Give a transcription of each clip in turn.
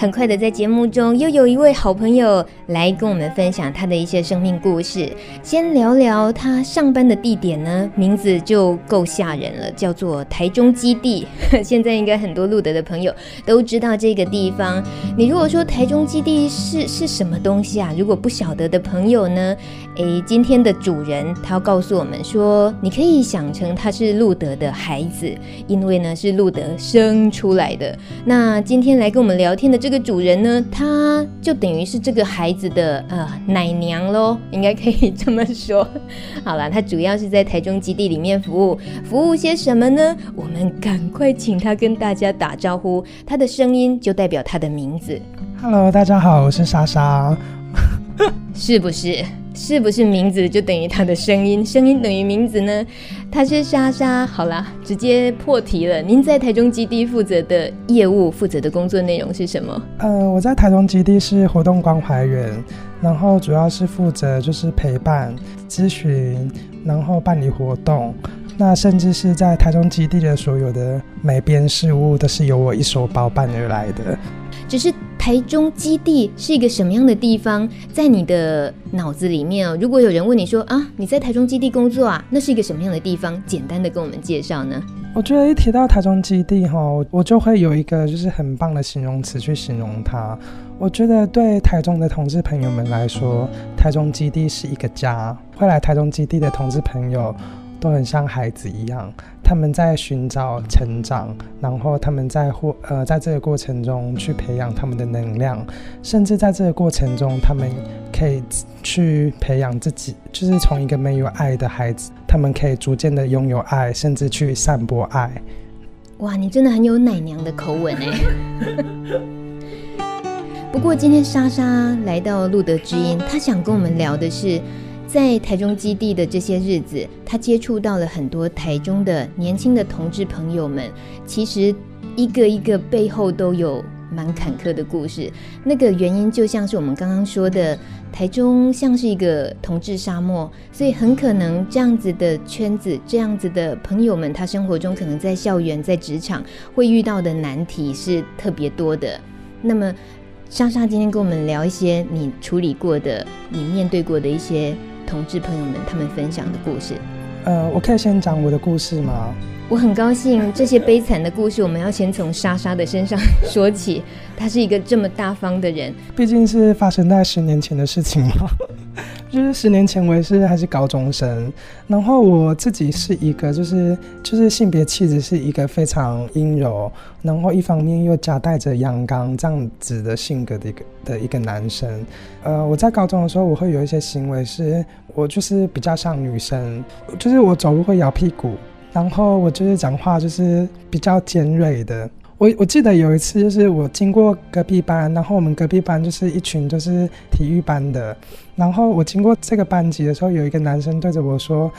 很快的，在节目中又有一位好朋友来跟我们分享他的一些生命故事。先聊聊他上班的地点呢，名字就够吓人了，叫做台中基地。现在应该很多路德的朋友都知道这个地方。你如果说台中基地是是什么东西啊？如果不晓得的朋友呢，诶，今天的主人他要告诉我们说，你可以想成他是路德的孩子，因为呢是路德生出来的。那今天来跟我们聊天的这。这个主人呢，他就等于是这个孩子的呃奶娘喽，应该可以这么说。好了，他主要是在台中基地里面服务，服务些什么呢？我们赶快请他跟大家打招呼，他的声音就代表他的名字。Hello，大家好，我是莎莎，是不是？是不是名字就等于他的声音？声音等于名字呢？他是莎莎。好啦，直接破题了。您在台中基地负责的业务、负责的工作内容是什么？呃，我在台中基地是活动关怀员，然后主要是负责就是陪伴、咨询，然后办理活动。那甚至是在台中基地的所有的每边事务，都是由我一手包办而来的。只是。台中基地是一个什么样的地方？在你的脑子里面哦，如果有人问你说啊，你在台中基地工作啊，那是一个什么样的地方？简单的跟我们介绍呢？我觉得一提到台中基地哈，我就会有一个就是很棒的形容词去形容它。我觉得对台中的同志朋友们来说，台中基地是一个家。会来台中基地的同志朋友。都很像孩子一样，他们在寻找成长，然后他们在或呃在这个过程中去培养他们的能量，甚至在这个过程中，他们可以去培养自己，就是从一个没有爱的孩子，他们可以逐渐的拥有爱，甚至去散播爱。哇，你真的很有奶娘的口吻哎！不过今天莎莎来到路德之音，她想跟我们聊的是。在台中基地的这些日子，他接触到了很多台中的年轻的同志朋友们。其实一个一个背后都有蛮坎坷的故事。那个原因就像是我们刚刚说的，台中像是一个同志沙漠，所以很可能这样子的圈子、这样子的朋友们，他生活中可能在校园、在职场会遇到的难题是特别多的。那么，莎莎今天跟我们聊一些你处理过的、你面对过的一些。同志朋友们，他们分享的故事。呃，我可以先讲我的故事吗？我很高兴，这些悲惨的故事，我们要先从莎莎的身上 说起。他是一个这么大方的人，毕竟是发生在十年前的事情嘛。就是十年前我也是还是高中生，然后我自己是一个就是就是性别气质是一个非常阴柔，然后一方面又夹带着阳刚这样子的性格的一个的一个男生。呃，我在高中的时候，我会有一些行为是，我就是比较像女生，就是我走路会摇屁股，然后我就是讲话就是比较尖锐的。我我记得有一次，就是我经过隔壁班，然后我们隔壁班就是一群就是体育班的，然后我经过这个班级的时候，有一个男生对着我说：“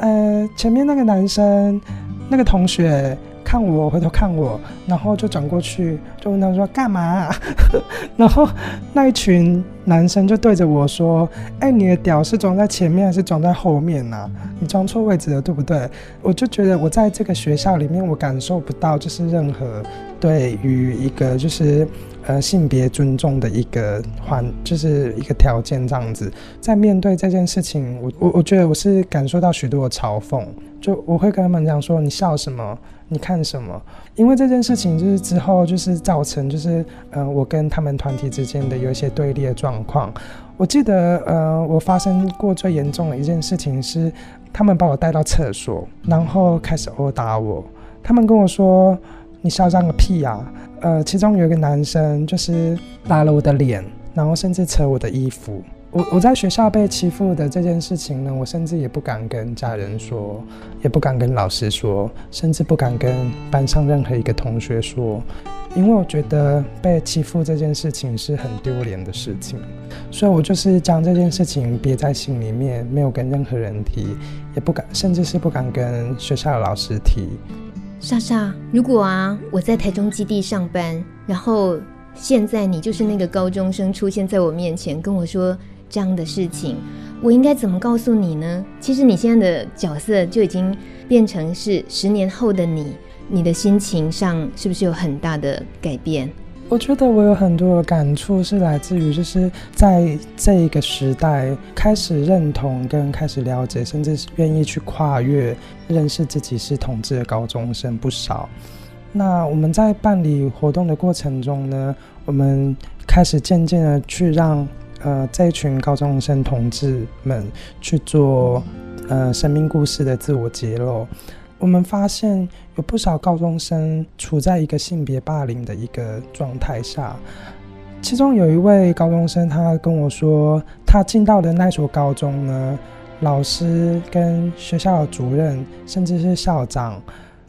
呃，前面那个男生，那个同学。”看我，回头看我，然后就转过去，就问他说干嘛？然后那一群男生就对着我说：“哎，你的屌是装在前面还是装在后面呢？你装错位置了，对不对？”我就觉得我在这个学校里面，我感受不到就是任何对于一个就是呃性别尊重的一个环，就是一个条件这样子。在面对这件事情，我我我觉得我是感受到许多的嘲讽。就我会跟他们讲说：“你笑什么？你看什么？”因为这件事情就是之后就是造成就是呃我跟他们团体之间的有一些对立的状况。我记得呃我发生过最严重的一件事情是，他们把我带到厕所，然后开始殴打我。他们跟我说：“你嚣张个屁呀！”呃，其中有一个男生就是拉了我的脸，然后甚至扯我的衣服。我我在学校被欺负的这件事情呢，我甚至也不敢跟家人说，也不敢跟老师说，甚至不敢跟班上任何一个同学说，因为我觉得被欺负这件事情是很丢脸的事情，所以我就是将这件事情憋在心里面，没有跟任何人提，也不敢，甚至是不敢跟学校的老师提。莎莎，如果啊，我在台中基地上班，然后现在你就是那个高中生出现在我面前，跟我说。这样的事情，我应该怎么告诉你呢？其实你现在的角色就已经变成是十年后的你，你的心情上是不是有很大的改变？我觉得我有很多的感触是来自于，就是在这一个时代开始认同跟开始了解，甚至愿意去跨越认识自己是同志的高中生不少。那我们在办理活动的过程中呢，我们开始渐渐的去让。呃，这一群高中生同志们去做呃生命故事的自我揭露，我们发现有不少高中生处在一个性别霸凌的一个状态下。其中有一位高中生，他跟我说，他进到的那所高中呢，老师跟学校的主任，甚至是校长，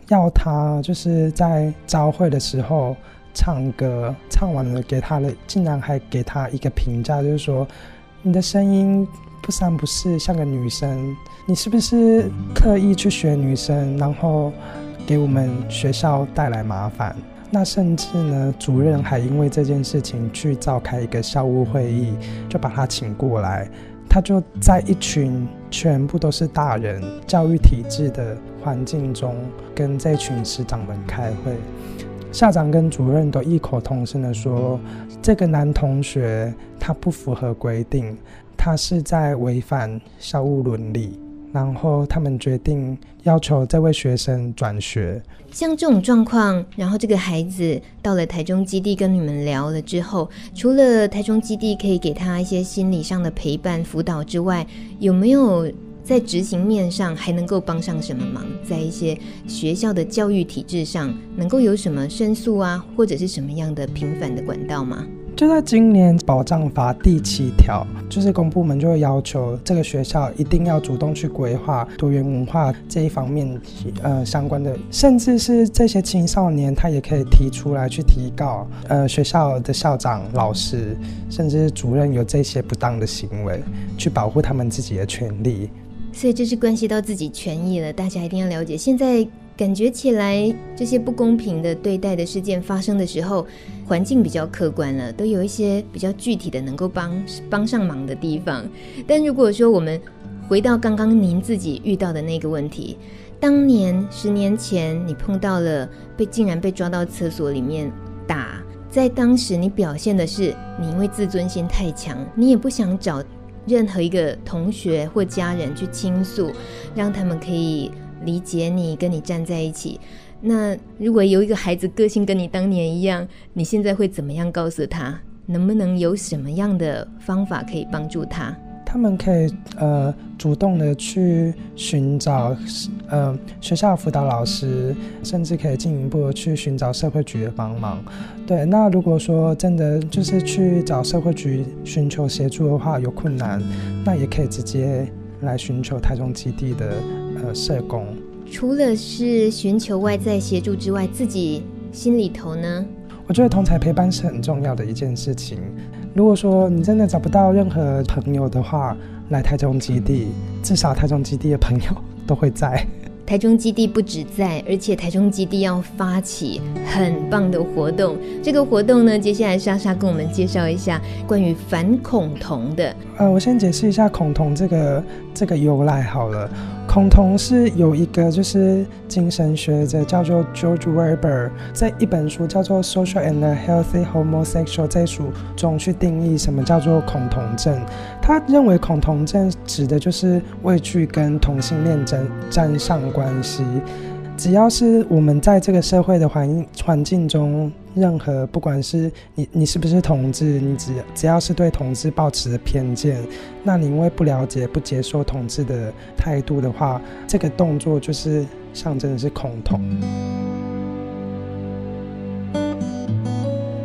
要他就是在招会的时候。唱歌唱完了，给他的竟然还给他一个评价，就是说你的声音不三不四，像个女生，你是不是刻意去学女生，然后给我们学校带来麻烦？那甚至呢，主任还因为这件事情去召开一个校务会议，就把他请过来，他就在一群全部都是大人教育体制的环境中，跟这群师长们开会。校长跟主任都异口同声的说：“这个男同学他不符合规定，他是在违反校务伦理。”然后他们决定要求这位学生转学。像这种状况，然后这个孩子到了台中基地跟你们聊了之后，除了台中基地可以给他一些心理上的陪伴辅导之外，有没有？在执行面上还能够帮上什么忙？在一些学校的教育体制上，能够有什么申诉啊，或者是什么样的平反的管道吗？就在今年保障法第七条，就是公部门就会要求这个学校一定要主动去规划多元文化这一方面，呃，相关的，甚至是这些青少年，他也可以提出来去提告，呃，学校的校长、老师，甚至是主任有这些不当的行为，去保护他们自己的权利。所以这是关系到自己权益了，大家一定要了解。现在感觉起来，这些不公平的对待的事件发生的时候，环境比较客观了，都有一些比较具体的能够帮帮上忙的地方。但如果说我们回到刚刚您自己遇到的那个问题，当年十年前你碰到了被竟然被抓到厕所里面打，在当时你表现的是你因为自尊心太强，你也不想找。任何一个同学或家人去倾诉，让他们可以理解你，跟你站在一起。那如果有一个孩子个性跟你当年一样，你现在会怎么样告诉他？能不能有什么样的方法可以帮助他？他们可以呃主动的去寻找呃学校辅导老师，甚至可以进一步去寻找社会局的帮忙。对，那如果说真的就是去找社会局寻求协助的话有困难，那也可以直接来寻求台中基地的呃社工。除了是寻求外在协助之外，自己心里头呢？我觉得同侪陪伴是很重要的一件事情。如果说你真的找不到任何朋友的话，来台中基地，至少台中基地的朋友都会在。台中基地不止在，而且台中基地要发起很棒的活动。这个活动呢，接下来莎莎跟我们介绍一下关于反恐同的。呃，我先解释一下恐同这个这个由来好了。恐同是有一个就是精神学者叫做 George Weber，在一本书叫做《Social and Healthy Homosexual》这一书中去定义什么叫做恐同症。他认为恐同症指的就是畏惧跟同性恋沾沾上关系。只要是我们在这个社会的环环境中，任何不管是你你是不是同志，你只只要是对同志抱持偏见，那你因为不了解、不接受同志的态度的话，这个动作就是象征的是恐同。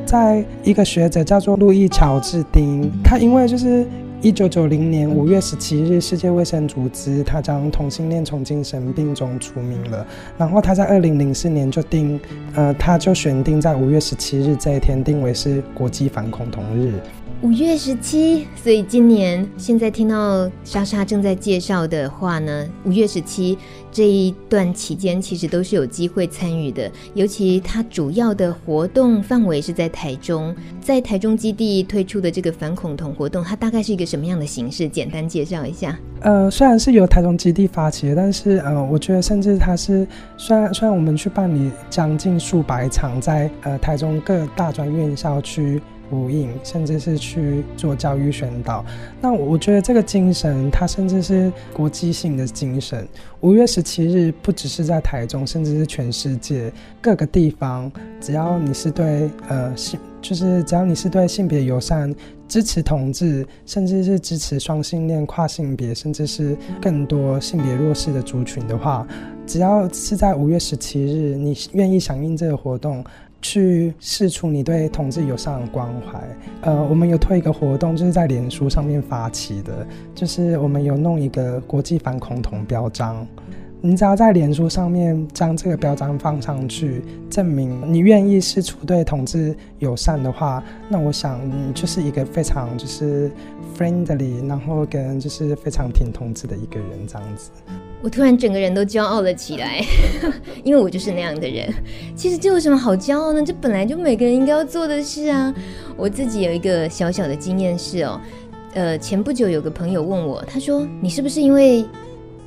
在一个学者叫做路易乔治丁，他因为就是。一九九零年五月十七日，世界卫生组织它将同性恋从精神病中除名了。然后它在二零零四年就定，呃，它就选定在五月十七日这一天定为是国际反恐同日。五月十七，所以今年现在听到莎莎正在介绍的话呢，五月十七这一段期间其实都是有机会参与的。尤其他主要的活动范围是在台中，在台中基地推出的这个反恐同活动，它大概是一个什么样的形式？简单介绍一下。呃，虽然是由台中基地发起的，但是呃，我觉得甚至它是虽然虽然我们去办理将近数百场在呃台中各大专院校区。呼应，甚至是去做教育宣导。那我觉得这个精神，它甚至是国际性的精神。五月十七日，不只是在台中，甚至是全世界各个地方，只要你是对呃性，就是只要你是对性别友善、支持同志，甚至是支持双性恋、跨性别，甚至是更多性别弱势的族群的话，只要是在五月十七日，你愿意响应这个活动。去释出你对同志友善的关怀。呃，我们有推一个活动，就是在脸书上面发起的，就是我们有弄一个国际反恐同标章。你只要在脸书上面将这个标章放上去，证明你愿意释出对同志友善的话，那我想你就是一个非常就是 friendly，然后跟就是非常挺同志的一个人这样子。我突然整个人都骄傲了起来，因为我就是那样的人。其实这有什么好骄傲呢？这本来就每个人应该要做的事啊。我自己有一个小小的经验是哦，呃，前不久有个朋友问我，他说：“你是不是因为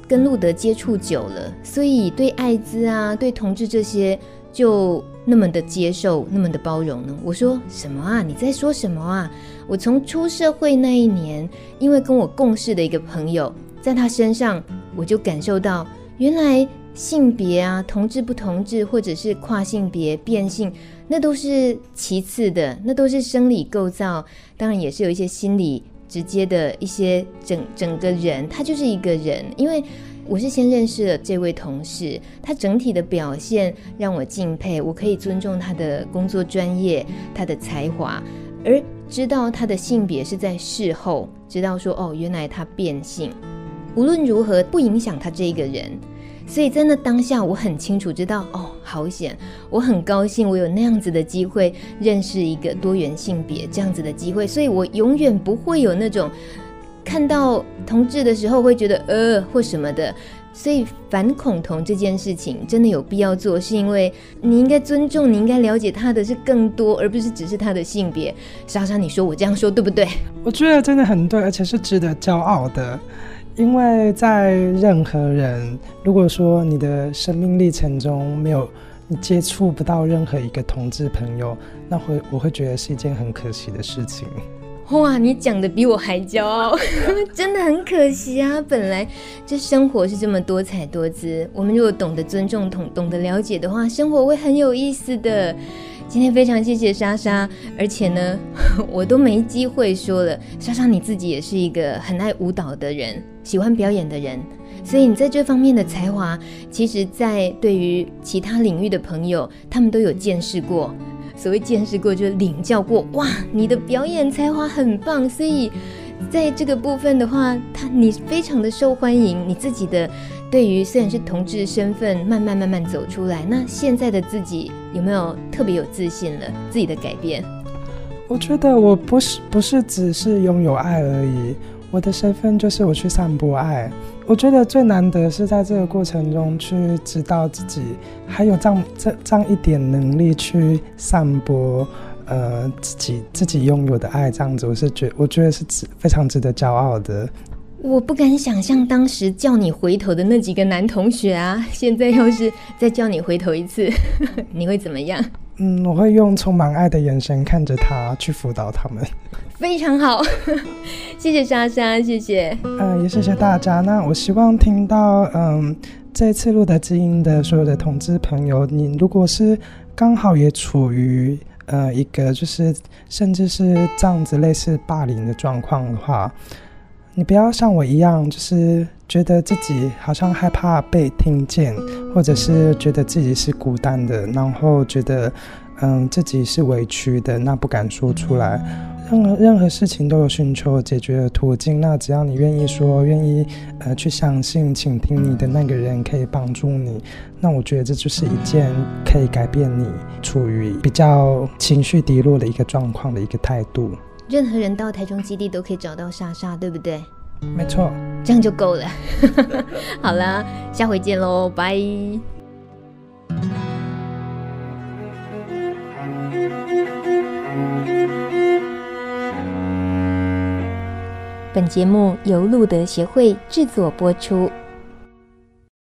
跟路德接触久了，所以对艾滋啊、对同志这些就那么的接受、那么的包容呢？”我说：“什么啊？你在说什么啊？我从出社会那一年，因为跟我共事的一个朋友。”在他身上，我就感受到，原来性别啊，同志不同志，或者是跨性别、变性，那都是其次的，那都是生理构造，当然也是有一些心理直接的一些整整个人，他就是一个人。因为我是先认识了这位同事，他整体的表现让我敬佩，我可以尊重他的工作专业，他的才华，而知道他的性别是在事后知道说，哦，原来他变性。无论如何不影响他这一个人，所以在那当下，我很清楚知道，哦，好险！我很高兴，我有那样子的机会认识一个多元性别这样子的机会，所以我永远不会有那种看到同志的时候会觉得呃或什么的。所以反恐同这件事情真的有必要做，是因为你应该尊重，你应该了解他的是更多，而不是只是他的性别。莎莎，你说我这样说对不对？我觉得真的很对，而且是值得骄傲的。因为在任何人，如果说你的生命历程中没有你接触不到任何一个同志朋友，那会我会觉得是一件很可惜的事情。哇，你讲的比我还骄傲，真的很可惜啊！本来这生活是这么多彩多姿，我们如果懂得尊重、懂懂得了解的话，生活会很有意思的。今天非常谢谢莎莎，而且呢，我都没机会说了。莎莎你自己也是一个很爱舞蹈的人，喜欢表演的人，所以你在这方面的才华，其实，在对于其他领域的朋友，他们都有见识过。所谓见识过，就是领教过。哇，你的表演才华很棒，所以在这个部分的话，他你非常的受欢迎。你自己的。对于虽然是同志身份慢慢慢慢走出来，那现在的自己有没有特别有自信了？自己的改变？我觉得我不是不是只是拥有爱而已，我的身份就是我去散播爱。我觉得最难得是在这个过程中去知道自己还有这样这这样一点能力去散播，呃，自己自己拥有的爱，这样子我是觉我觉得是值非常值得骄傲的。我不敢想象当时叫你回头的那几个男同学啊，现在要是再叫你回头一次，你会怎么样？嗯，我会用充满爱的眼神看着他，去辅导他们。非常好，谢谢莎莎，谢谢。嗯，也谢谢大家。那我希望听到，嗯，这次路德之音的所有的同志朋友，你如果是刚好也处于呃一个就是甚至是这样子类似霸凌的状况的话。你不要像我一样，就是觉得自己好像害怕被听见，或者是觉得自己是孤单的，然后觉得，嗯，自己是委屈的，那不敢说出来。任何任何事情都有寻求解决的途径，那只要你愿意说，愿意呃去相信、倾听你的那个人可以帮助你，那我觉得这就是一件可以改变你处于比较情绪低落的一个状况的一个态度。任何人到台中基地都可以找到莎莎，对不对？没错，这样就够了。好了，下回见喽，拜。本节目由路德协会制作播出。